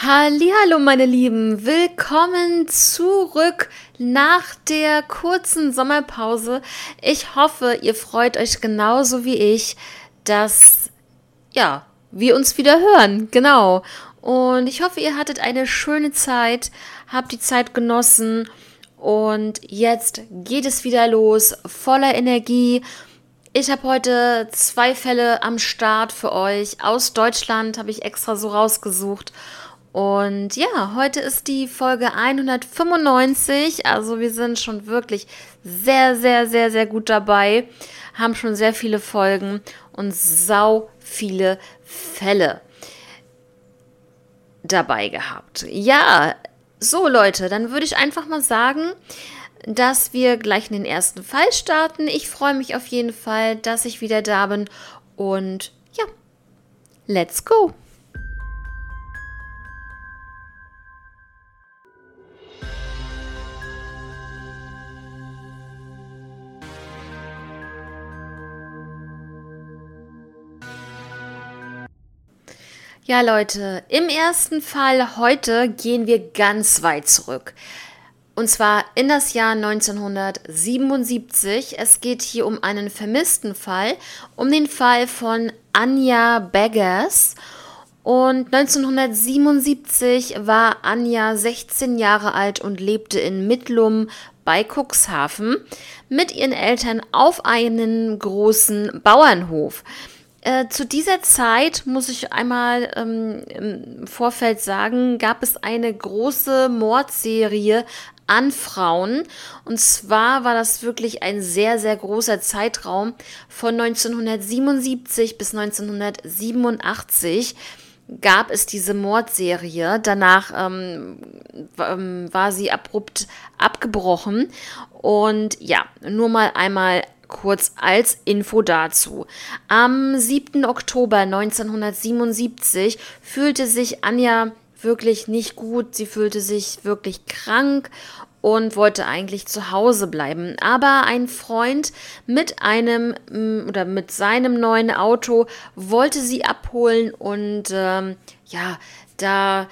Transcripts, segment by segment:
Hallo meine Lieben, willkommen zurück nach der kurzen Sommerpause. Ich hoffe, ihr freut euch genauso wie ich, dass ja, wir uns wieder hören. Genau. Und ich hoffe, ihr hattet eine schöne Zeit, habt die Zeit genossen und jetzt geht es wieder los, voller Energie. Ich habe heute zwei Fälle am Start für euch. Aus Deutschland habe ich extra so rausgesucht. Und ja, heute ist die Folge 195. Also wir sind schon wirklich sehr, sehr, sehr, sehr gut dabei. Haben schon sehr viele Folgen und sau viele Fälle dabei gehabt. Ja, so Leute, dann würde ich einfach mal sagen, dass wir gleich in den ersten Fall starten. Ich freue mich auf jeden Fall, dass ich wieder da bin. Und ja, let's go. Ja, Leute, im ersten Fall heute gehen wir ganz weit zurück. Und zwar in das Jahr 1977. Es geht hier um einen vermissten Fall, um den Fall von Anja Beggars. Und 1977 war Anja 16 Jahre alt und lebte in Mittlum bei Cuxhaven mit ihren Eltern auf einem großen Bauernhof. Äh, zu dieser Zeit, muss ich einmal ähm, im Vorfeld sagen, gab es eine große Mordserie an Frauen. Und zwar war das wirklich ein sehr, sehr großer Zeitraum von 1977 bis 1987 gab es diese Mordserie. Danach ähm, ähm, war sie abrupt abgebrochen. Und ja, nur mal einmal kurz als Info dazu. Am 7. Oktober 1977 fühlte sich Anja wirklich nicht gut. Sie fühlte sich wirklich krank und wollte eigentlich zu Hause bleiben. Aber ein Freund mit einem mm, oder mit seinem neuen Auto wollte sie abholen und ähm, ja, da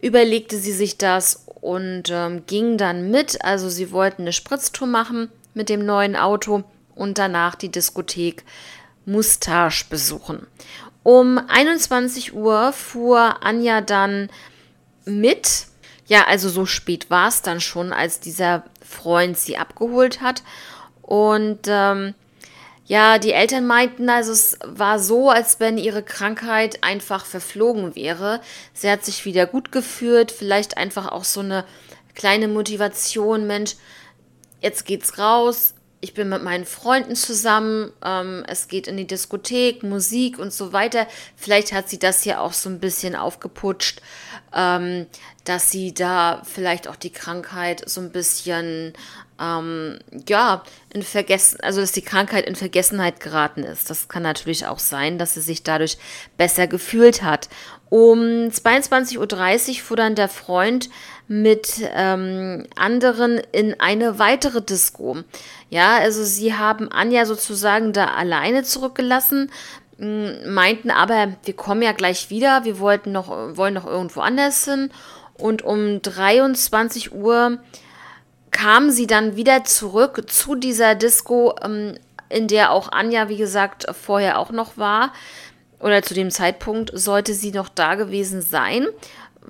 überlegte sie sich das und ähm, ging dann mit. Also sie wollten eine Spritztour machen mit dem neuen Auto und danach die Diskothek Mustache besuchen. Um 21 Uhr fuhr Anja dann mit. Ja, also so spät war es dann schon, als dieser Freund sie abgeholt hat. Und ähm, ja, die Eltern meinten, also es war so, als wenn ihre Krankheit einfach verflogen wäre. Sie hat sich wieder gut gefühlt, vielleicht einfach auch so eine kleine Motivation, Mensch, jetzt geht's raus, ich bin mit meinen Freunden zusammen, ähm, es geht in die Diskothek, Musik und so weiter. Vielleicht hat sie das hier auch so ein bisschen aufgeputscht, ähm, dass sie da vielleicht auch die Krankheit so ein bisschen, ähm, ja, in Vergessen, also dass die Krankheit in Vergessenheit geraten ist. Das kann natürlich auch sein, dass sie sich dadurch besser gefühlt hat. Um 22.30 Uhr fuhr dann der Freund mit ähm, anderen in eine weitere Disco. Ja, also sie haben Anja sozusagen da alleine zurückgelassen, meinten aber, wir kommen ja gleich wieder, wir wollten noch, wollen noch irgendwo anders hin. Und um 23 Uhr kamen sie dann wieder zurück zu dieser Disco, ähm, in der auch Anja, wie gesagt, vorher auch noch war. Oder zu dem Zeitpunkt sollte sie noch da gewesen sein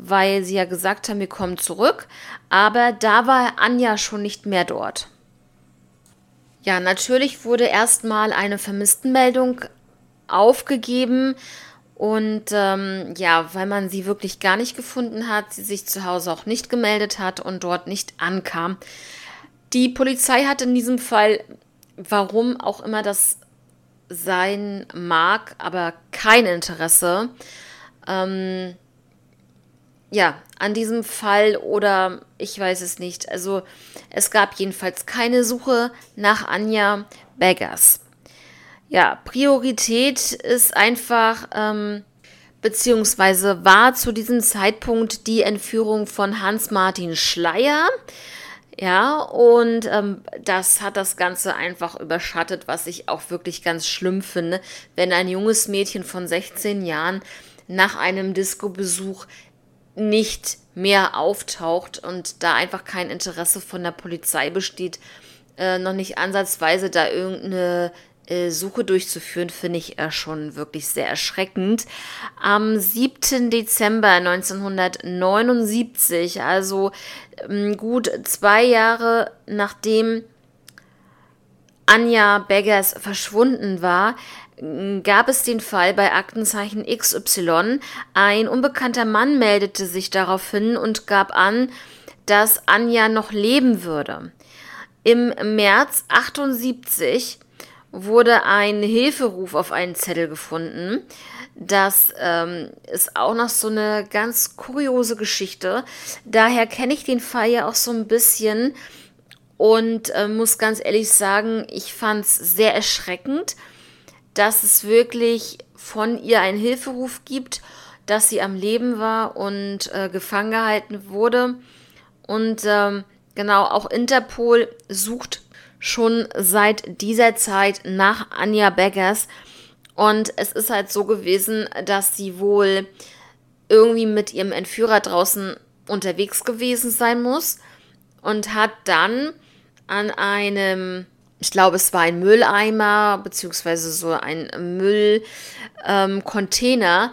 weil sie ja gesagt haben, wir kommen zurück. Aber da war Anja schon nicht mehr dort. Ja, natürlich wurde erstmal eine Vermisstenmeldung aufgegeben. Und ähm, ja, weil man sie wirklich gar nicht gefunden hat, sie sich zu Hause auch nicht gemeldet hat und dort nicht ankam. Die Polizei hat in diesem Fall, warum auch immer das sein mag, aber kein Interesse. Ähm, ja, an diesem Fall oder ich weiß es nicht. Also es gab jedenfalls keine Suche nach Anja Beggars. Ja, Priorität ist einfach, ähm, beziehungsweise war zu diesem Zeitpunkt die Entführung von Hans-Martin Schleier. Ja, und ähm, das hat das Ganze einfach überschattet, was ich auch wirklich ganz schlimm finde, wenn ein junges Mädchen von 16 Jahren nach einem Disco-Besuch nicht mehr auftaucht und da einfach kein Interesse von der Polizei besteht, äh, noch nicht ansatzweise da irgendeine äh, Suche durchzuführen, finde ich äh, schon wirklich sehr erschreckend. Am 7. Dezember 1979, also ähm, gut zwei Jahre nachdem Anja Beggers verschwunden war, gab es den Fall bei Aktenzeichen XY. Ein unbekannter Mann meldete sich daraufhin und gab an, dass Anja noch leben würde. Im März 78 wurde ein Hilferuf auf einen Zettel gefunden. Das ähm, ist auch noch so eine ganz kuriose Geschichte. Daher kenne ich den Fall ja auch so ein bisschen und äh, muss ganz ehrlich sagen, ich fand es sehr erschreckend dass es wirklich von ihr einen Hilferuf gibt, dass sie am Leben war und äh, gefangen gehalten wurde. Und ähm, genau, auch Interpol sucht schon seit dieser Zeit nach Anja Beggers. Und es ist halt so gewesen, dass sie wohl irgendwie mit ihrem Entführer draußen unterwegs gewesen sein muss und hat dann an einem ich glaube, es war ein Mülleimer beziehungsweise so ein Müllcontainer.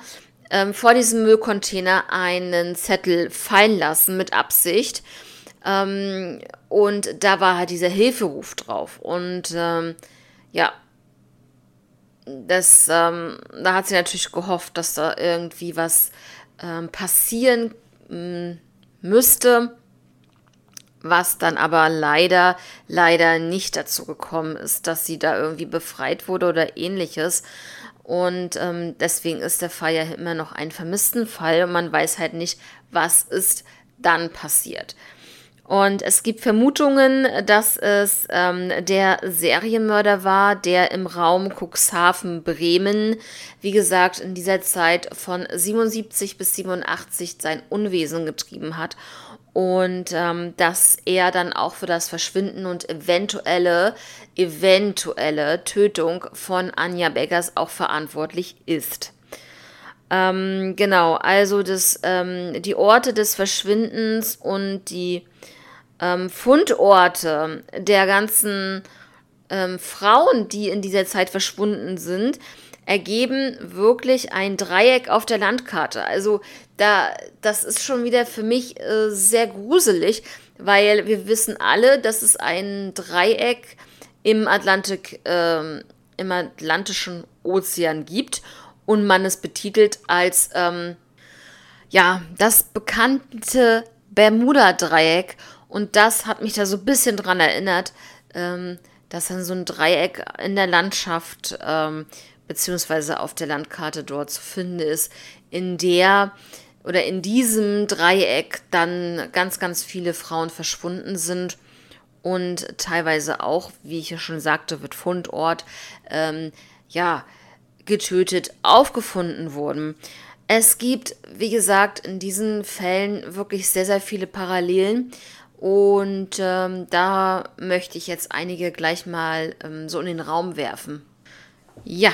Ähm, ähm, vor diesem Müllcontainer einen Zettel fallen lassen mit Absicht. Ähm, und da war halt dieser Hilferuf drauf. Und ähm, ja, das, ähm, da hat sie natürlich gehofft, dass da irgendwie was ähm, passieren müsste was dann aber leider, leider nicht dazu gekommen ist, dass sie da irgendwie befreit wurde oder ähnliches. Und ähm, deswegen ist der Fall ja immer noch ein vermissten Fall und man weiß halt nicht, was ist dann passiert. Und es gibt Vermutungen, dass es ähm, der Serienmörder war, der im Raum Cuxhaven, Bremen, wie gesagt, in dieser Zeit von 77 bis 87 sein Unwesen getrieben hat und ähm, dass er dann auch für das Verschwinden und eventuelle, eventuelle Tötung von Anja Beggers auch verantwortlich ist. Ähm, genau, also das, ähm, die Orte des Verschwindens und die ähm, Fundorte der ganzen ähm, Frauen, die in dieser Zeit verschwunden sind, ergeben wirklich ein Dreieck auf der Landkarte. Also da, das ist schon wieder für mich äh, sehr gruselig, weil wir wissen alle, dass es ein Dreieck im Atlantik, äh, im Atlantischen Ozean gibt und man es betitelt als ähm, ja das bekannte Bermuda-Dreieck und das hat mich da so ein bisschen dran erinnert, ähm, dass dann so ein Dreieck in der Landschaft ähm, beziehungsweise auf der Landkarte dort zu finden ist, in der oder in diesem Dreieck dann ganz, ganz viele Frauen verschwunden sind und teilweise auch, wie ich ja schon sagte, wird Fundort, ähm, ja, getötet aufgefunden wurden. Es gibt, wie gesagt, in diesen Fällen wirklich sehr, sehr viele Parallelen. Und ähm, da möchte ich jetzt einige gleich mal ähm, so in den Raum werfen. Ja,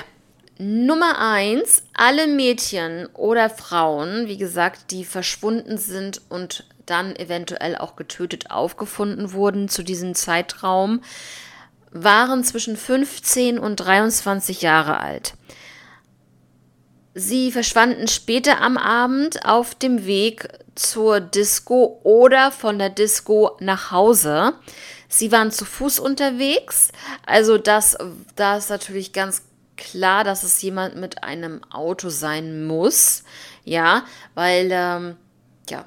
Nummer eins, alle Mädchen oder Frauen, wie gesagt, die verschwunden sind und dann eventuell auch getötet aufgefunden wurden zu diesem Zeitraum, waren zwischen 15 und 23 Jahre alt. Sie verschwanden später am Abend auf dem Weg zur Disco oder von der Disco nach Hause. Sie waren zu Fuß unterwegs, also das, das ist natürlich ganz klar, dass es jemand mit einem Auto sein muss. Ja, weil, ähm, ja,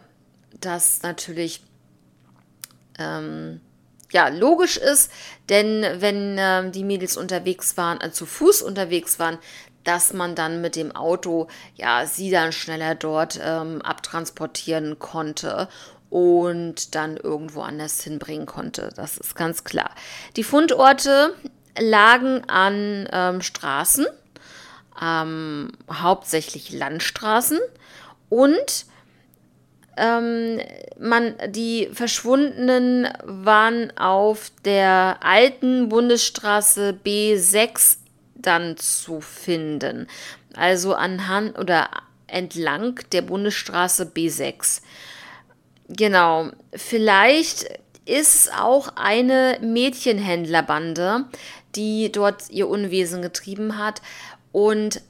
das natürlich, ähm, ja, logisch ist, denn wenn ähm, die Mädels unterwegs waren, äh, zu Fuß unterwegs waren, dass man dann mit dem Auto, ja, sie dann schneller dort ähm, abtransportieren konnte und dann irgendwo anders hinbringen konnte. Das ist ganz klar. Die Fundorte lagen an ähm, Straßen, ähm, hauptsächlich Landstraßen und ähm, man, die Verschwundenen waren auf der alten Bundesstraße B6 dann zu finden. Also anhand oder entlang der Bundesstraße B6. Genau, vielleicht ist auch eine Mädchenhändlerbande, die dort ihr Unwesen getrieben hat. Und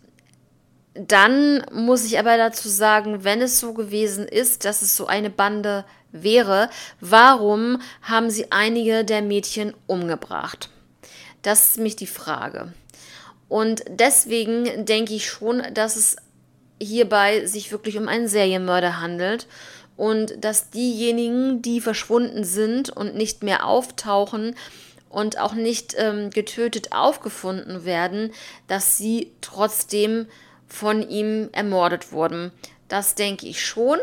dann muss ich aber dazu sagen, wenn es so gewesen ist, dass es so eine Bande wäre, warum haben sie einige der Mädchen umgebracht? Das ist mich die Frage. Und deswegen denke ich schon, dass es hierbei sich wirklich um einen Serienmörder handelt und dass diejenigen, die verschwunden sind und nicht mehr auftauchen und auch nicht ähm, getötet aufgefunden werden, dass sie trotzdem von ihm ermordet wurden. Das denke ich schon.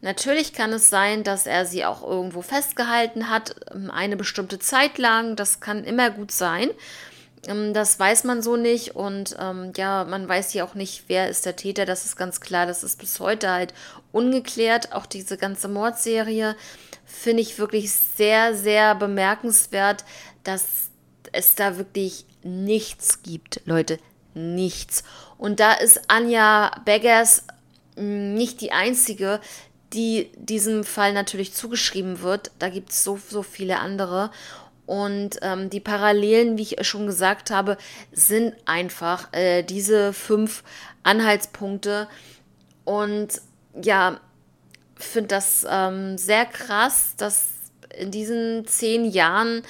Natürlich kann es sein, dass er sie auch irgendwo festgehalten hat, ähm, eine bestimmte Zeit lang. Das kann immer gut sein. Ähm, das weiß man so nicht und ähm, ja, man weiß ja auch nicht, wer ist der Täter. Das ist ganz klar. Das ist bis heute halt ungeklärt. Auch diese ganze Mordserie finde ich wirklich sehr, sehr bemerkenswert, dass es da wirklich nichts gibt, Leute. Nichts. Und da ist Anja Beggers hm, nicht die einzige, die diesem Fall natürlich zugeschrieben wird. Da gibt es so, so viele andere. Und ähm, die Parallelen, wie ich schon gesagt habe, sind einfach äh, diese fünf Anhaltspunkte. Und ja, finde das ähm, sehr krass, dass in diesen zehn Jahren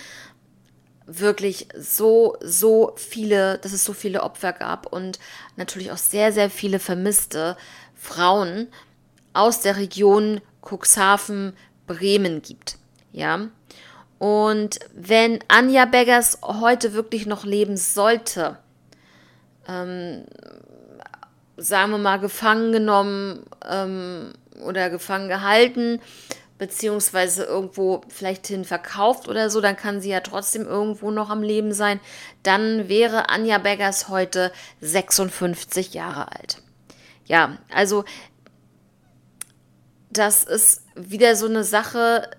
wirklich so, so viele, dass es so viele Opfer gab und natürlich auch sehr, sehr viele vermisste Frauen aus der Region Cuxhaven, Bremen gibt. Ja, und wenn Anja Beggers heute wirklich noch leben sollte, ähm, sagen wir mal gefangen genommen ähm, oder gefangen gehalten, beziehungsweise irgendwo vielleicht hin verkauft oder so, dann kann sie ja trotzdem irgendwo noch am Leben sein. Dann wäre Anja Beggers heute 56 Jahre alt. Ja, also das ist wieder so eine Sache,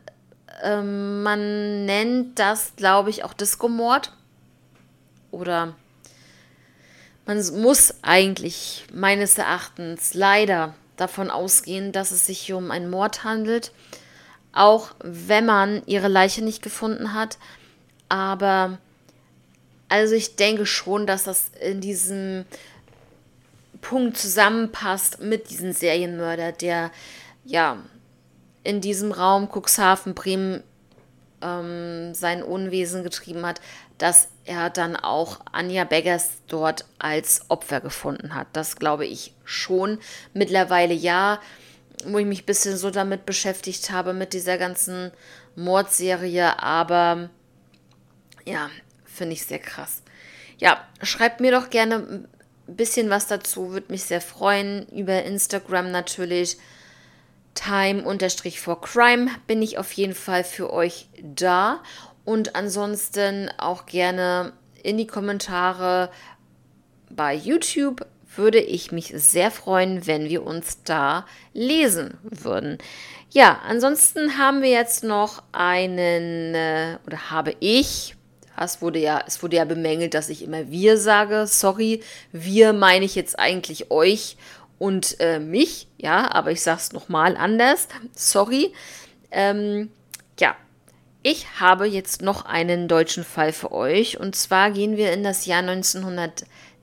ähm, man nennt das, glaube ich, auch Disco-Mord. Oder man muss eigentlich meines Erachtens leider davon ausgehen, dass es sich hier um einen Mord handelt. Auch wenn man ihre Leiche nicht gefunden hat. Aber also ich denke schon, dass das in diesem Punkt zusammenpasst mit diesem Serienmörder, der ja in diesem Raum Cuxhaven, Bremen ähm, sein Unwesen getrieben hat, dass er dann auch Anja Beggers dort als Opfer gefunden hat. Das glaube ich schon. Mittlerweile ja, wo ich mich ein bisschen so damit beschäftigt habe, mit dieser ganzen Mordserie, aber ja, finde ich sehr krass. Ja, schreibt mir doch gerne ein bisschen was dazu, würde mich sehr freuen. Über Instagram natürlich time-for-crime bin ich auf jeden Fall für euch da. Und ansonsten auch gerne in die Kommentare bei YouTube würde ich mich sehr freuen, wenn wir uns da lesen würden. Ja, ansonsten haben wir jetzt noch einen, äh, oder habe ich, es wurde ja, es wurde ja bemängelt, dass ich immer wir sage. Sorry, wir meine ich jetzt eigentlich euch und äh, mich, ja, aber ich sag's nochmal anders, sorry. Ähm, ja, ich habe jetzt noch einen deutschen Fall für euch und zwar gehen wir in das Jahr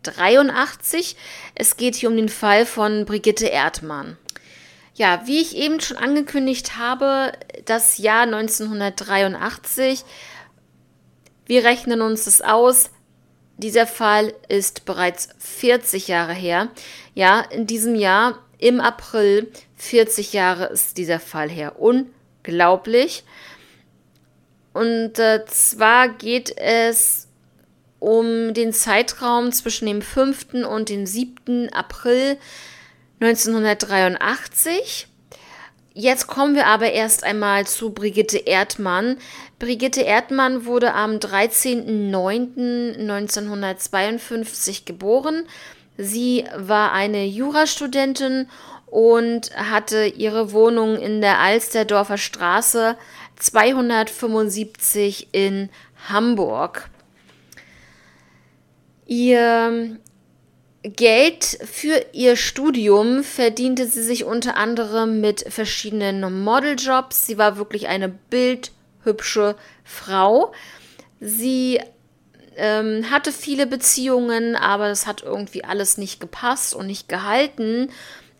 1983. Es geht hier um den Fall von Brigitte Erdmann. Ja, wie ich eben schon angekündigt habe, das Jahr 1983. Wir rechnen uns das aus. Dieser Fall ist bereits 40 Jahre her. Ja, in diesem Jahr, im April, 40 Jahre ist dieser Fall her. Unglaublich. Und äh, zwar geht es um den Zeitraum zwischen dem 5. und dem 7. April 1983. Jetzt kommen wir aber erst einmal zu Brigitte Erdmann. Brigitte Erdmann wurde am 13.09.1952 geboren. Sie war eine Jurastudentin und hatte ihre Wohnung in der Alsterdorfer Straße 275 in Hamburg. Ihr Geld für ihr Studium verdiente sie sich unter anderem mit verschiedenen Modeljobs. Sie war wirklich eine bildhübsche Frau. Sie ähm, hatte viele Beziehungen, aber es hat irgendwie alles nicht gepasst und nicht gehalten.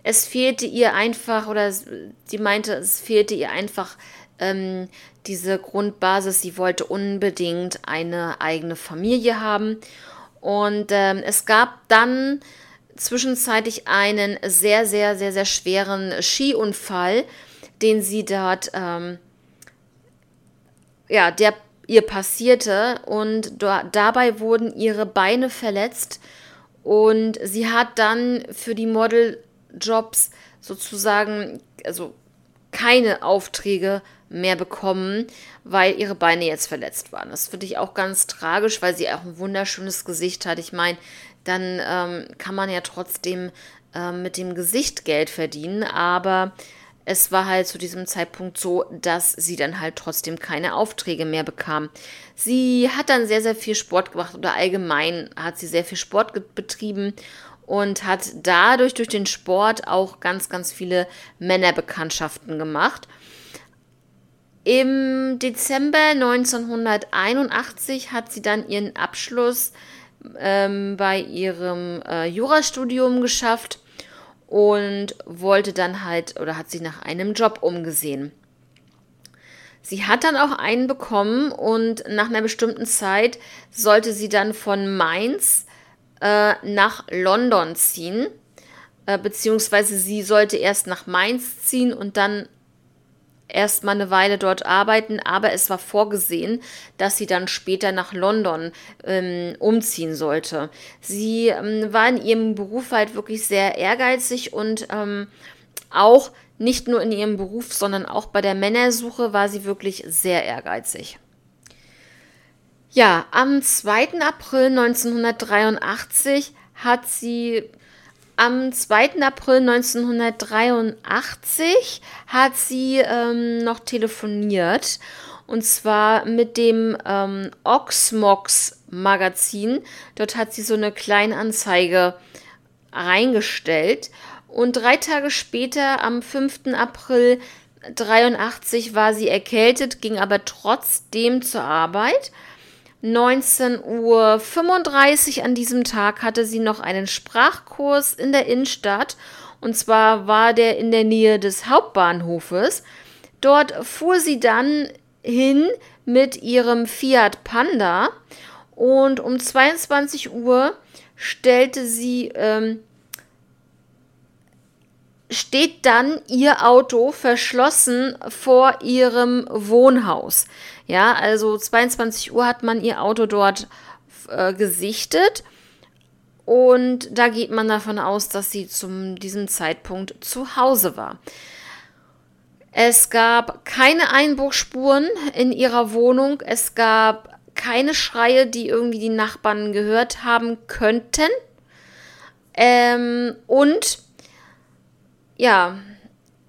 Es fehlte ihr einfach, oder sie meinte, es fehlte ihr einfach ähm, diese Grundbasis. Sie wollte unbedingt eine eigene Familie haben. Und ähm, es gab dann zwischenzeitlich einen sehr, sehr, sehr, sehr schweren Skiunfall, den sie dort, ähm, ja, der ihr passierte. Und da, dabei wurden ihre Beine verletzt. Und sie hat dann für die Modeljobs sozusagen, also keine Aufträge mehr bekommen, weil ihre Beine jetzt verletzt waren. Das finde ich auch ganz tragisch, weil sie auch ein wunderschönes Gesicht hat. Ich meine, dann ähm, kann man ja trotzdem ähm, mit dem Gesicht Geld verdienen, aber es war halt zu diesem Zeitpunkt so, dass sie dann halt trotzdem keine Aufträge mehr bekam. Sie hat dann sehr, sehr viel Sport gemacht oder allgemein hat sie sehr viel Sport betrieben und hat dadurch durch den Sport auch ganz, ganz viele Männerbekanntschaften gemacht. Im Dezember 1981 hat sie dann ihren Abschluss ähm, bei ihrem äh, Jurastudium geschafft und wollte dann halt oder hat sich nach einem Job umgesehen. Sie hat dann auch einen bekommen und nach einer bestimmten Zeit sollte sie dann von Mainz äh, nach London ziehen, äh, beziehungsweise sie sollte erst nach Mainz ziehen und dann erstmal eine Weile dort arbeiten, aber es war vorgesehen, dass sie dann später nach London ähm, umziehen sollte. Sie ähm, war in ihrem Beruf halt wirklich sehr ehrgeizig und ähm, auch nicht nur in ihrem Beruf, sondern auch bei der Männersuche war sie wirklich sehr ehrgeizig. Ja, am 2. April 1983 hat sie am 2. April 1983 hat sie ähm, noch telefoniert und zwar mit dem ähm, Oxmox Magazin. Dort hat sie so eine Kleinanzeige reingestellt und drei Tage später, am 5. April 1983, war sie erkältet, ging aber trotzdem zur Arbeit 19.35 Uhr an diesem Tag hatte sie noch einen Sprachkurs in der Innenstadt. Und zwar war der in der Nähe des Hauptbahnhofes. Dort fuhr sie dann hin mit ihrem Fiat Panda. Und um 22 Uhr stellte sie, ähm, steht dann ihr Auto verschlossen vor ihrem Wohnhaus. Ja, also 22 Uhr hat man ihr Auto dort äh, gesichtet. Und da geht man davon aus, dass sie zu diesem Zeitpunkt zu Hause war. Es gab keine Einbruchspuren in ihrer Wohnung. Es gab keine Schreie, die irgendwie die Nachbarn gehört haben könnten. Ähm, und ja,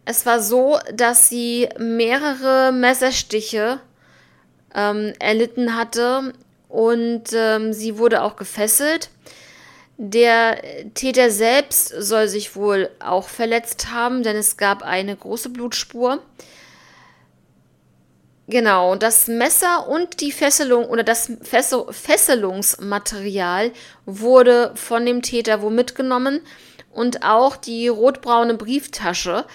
es war so, dass sie mehrere Messerstiche ähm, erlitten hatte und ähm, sie wurde auch gefesselt. Der Täter selbst soll sich wohl auch verletzt haben, denn es gab eine große Blutspur. Genau, das Messer und die Fesselung oder das Fesselungsmaterial wurde von dem Täter wohl mitgenommen und auch die rotbraune Brieftasche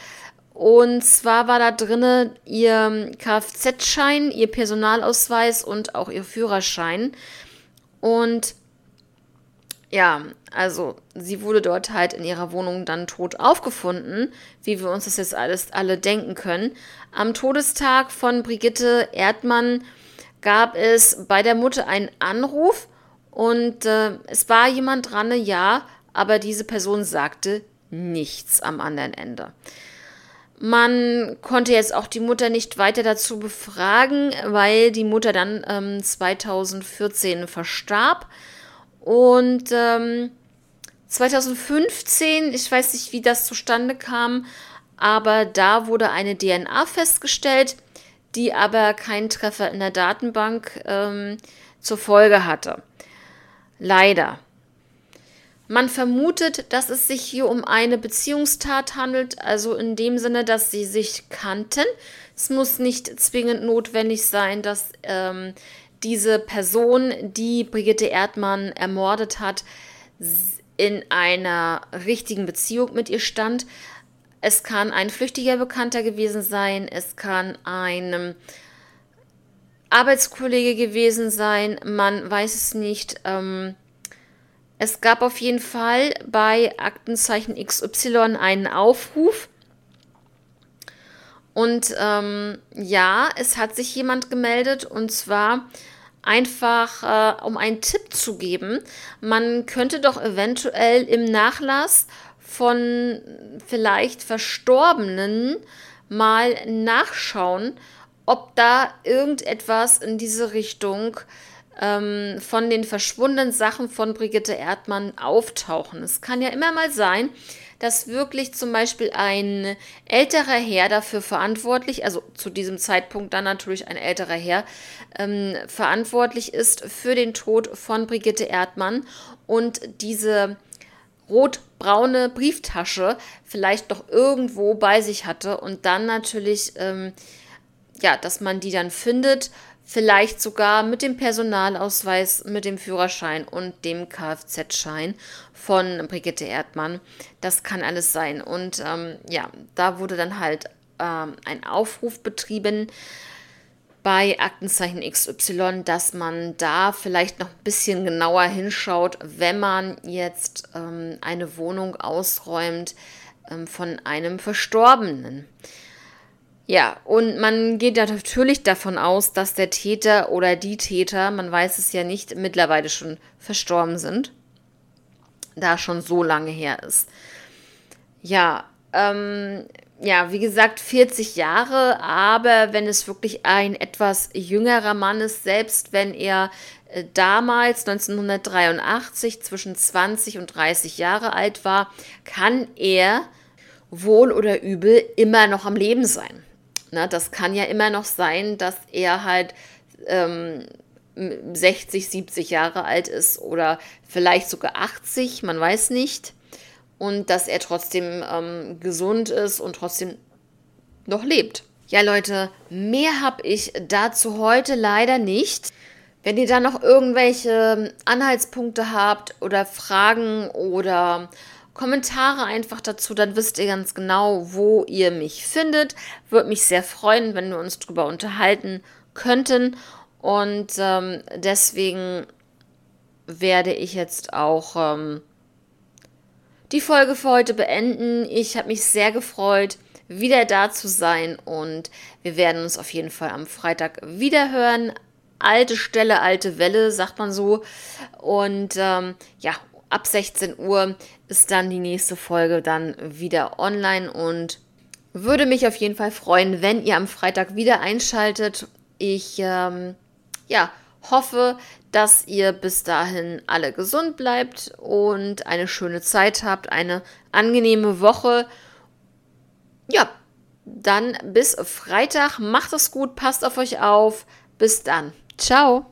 und zwar war da drinne ihr Kfz-Schein, ihr Personalausweis und auch ihr Führerschein. Und ja, also sie wurde dort halt in ihrer Wohnung dann tot aufgefunden, wie wir uns das jetzt alles alle denken können. Am Todestag von Brigitte Erdmann gab es bei der Mutter einen Anruf und äh, es war jemand dran, ja, aber diese Person sagte nichts am anderen Ende. Man konnte jetzt auch die Mutter nicht weiter dazu befragen, weil die Mutter dann ähm, 2014 verstarb. Und ähm, 2015, ich weiß nicht, wie das zustande kam, aber da wurde eine DNA festgestellt, die aber keinen Treffer in der Datenbank ähm, zur Folge hatte. Leider. Man vermutet, dass es sich hier um eine Beziehungstat handelt, also in dem Sinne, dass sie sich kannten. Es muss nicht zwingend notwendig sein, dass ähm, diese Person, die Brigitte Erdmann ermordet hat, in einer richtigen Beziehung mit ihr stand. Es kann ein flüchtiger Bekannter gewesen sein, es kann ein Arbeitskollege gewesen sein, man weiß es nicht. Ähm, es gab auf jeden Fall bei Aktenzeichen XY einen Aufruf. Und ähm, ja, es hat sich jemand gemeldet und zwar einfach, äh, um einen Tipp zu geben. Man könnte doch eventuell im Nachlass von vielleicht Verstorbenen mal nachschauen, ob da irgendetwas in diese Richtung ähm, von den verschwundenen Sachen von Brigitte Erdmann auftauchen. Es kann ja immer mal sein, dass wirklich zum Beispiel ein älterer Herr dafür verantwortlich, also zu diesem Zeitpunkt dann natürlich ein älterer Herr, ähm, verantwortlich ist für den Tod von Brigitte Erdmann und diese rot-braune Brieftasche vielleicht doch irgendwo bei sich hatte und dann natürlich, ähm, ja, dass man die dann findet vielleicht sogar mit dem Personalausweis, mit dem Führerschein und dem Kfz-Schein von Brigitte Erdmann. Das kann alles sein. Und ähm, ja, da wurde dann halt ähm, ein Aufruf betrieben bei Aktenzeichen XY, dass man da vielleicht noch ein bisschen genauer hinschaut, wenn man jetzt ähm, eine Wohnung ausräumt ähm, von einem Verstorbenen. Ja, und man geht natürlich davon aus, dass der Täter oder die Täter, man weiß es ja nicht, mittlerweile schon verstorben sind, da schon so lange her ist. Ja, ähm, ja, wie gesagt, 40 Jahre, aber wenn es wirklich ein etwas jüngerer Mann ist, selbst wenn er äh, damals 1983 zwischen 20 und 30 Jahre alt war, kann er wohl oder übel immer noch am Leben sein. Ne, das kann ja immer noch sein, dass er halt ähm, 60, 70 Jahre alt ist oder vielleicht sogar 80, man weiß nicht. Und dass er trotzdem ähm, gesund ist und trotzdem noch lebt. Ja, Leute, mehr habe ich dazu heute leider nicht. Wenn ihr da noch irgendwelche Anhaltspunkte habt oder Fragen oder Kommentare einfach dazu, dann wisst ihr ganz genau, wo ihr mich findet. Würde mich sehr freuen, wenn wir uns darüber unterhalten könnten. Und ähm, deswegen werde ich jetzt auch ähm, die Folge für heute beenden. Ich habe mich sehr gefreut, wieder da zu sein und wir werden uns auf jeden Fall am Freitag wieder hören. Alte Stelle, alte Welle, sagt man so. Und ähm, ja, ab 16 Uhr ist dann die nächste Folge dann wieder online und würde mich auf jeden Fall freuen, wenn ihr am Freitag wieder einschaltet. Ich ähm, ja, hoffe, dass ihr bis dahin alle gesund bleibt und eine schöne Zeit habt, eine angenehme Woche. Ja, dann bis Freitag. Macht es gut, passt auf euch auf. Bis dann. Ciao.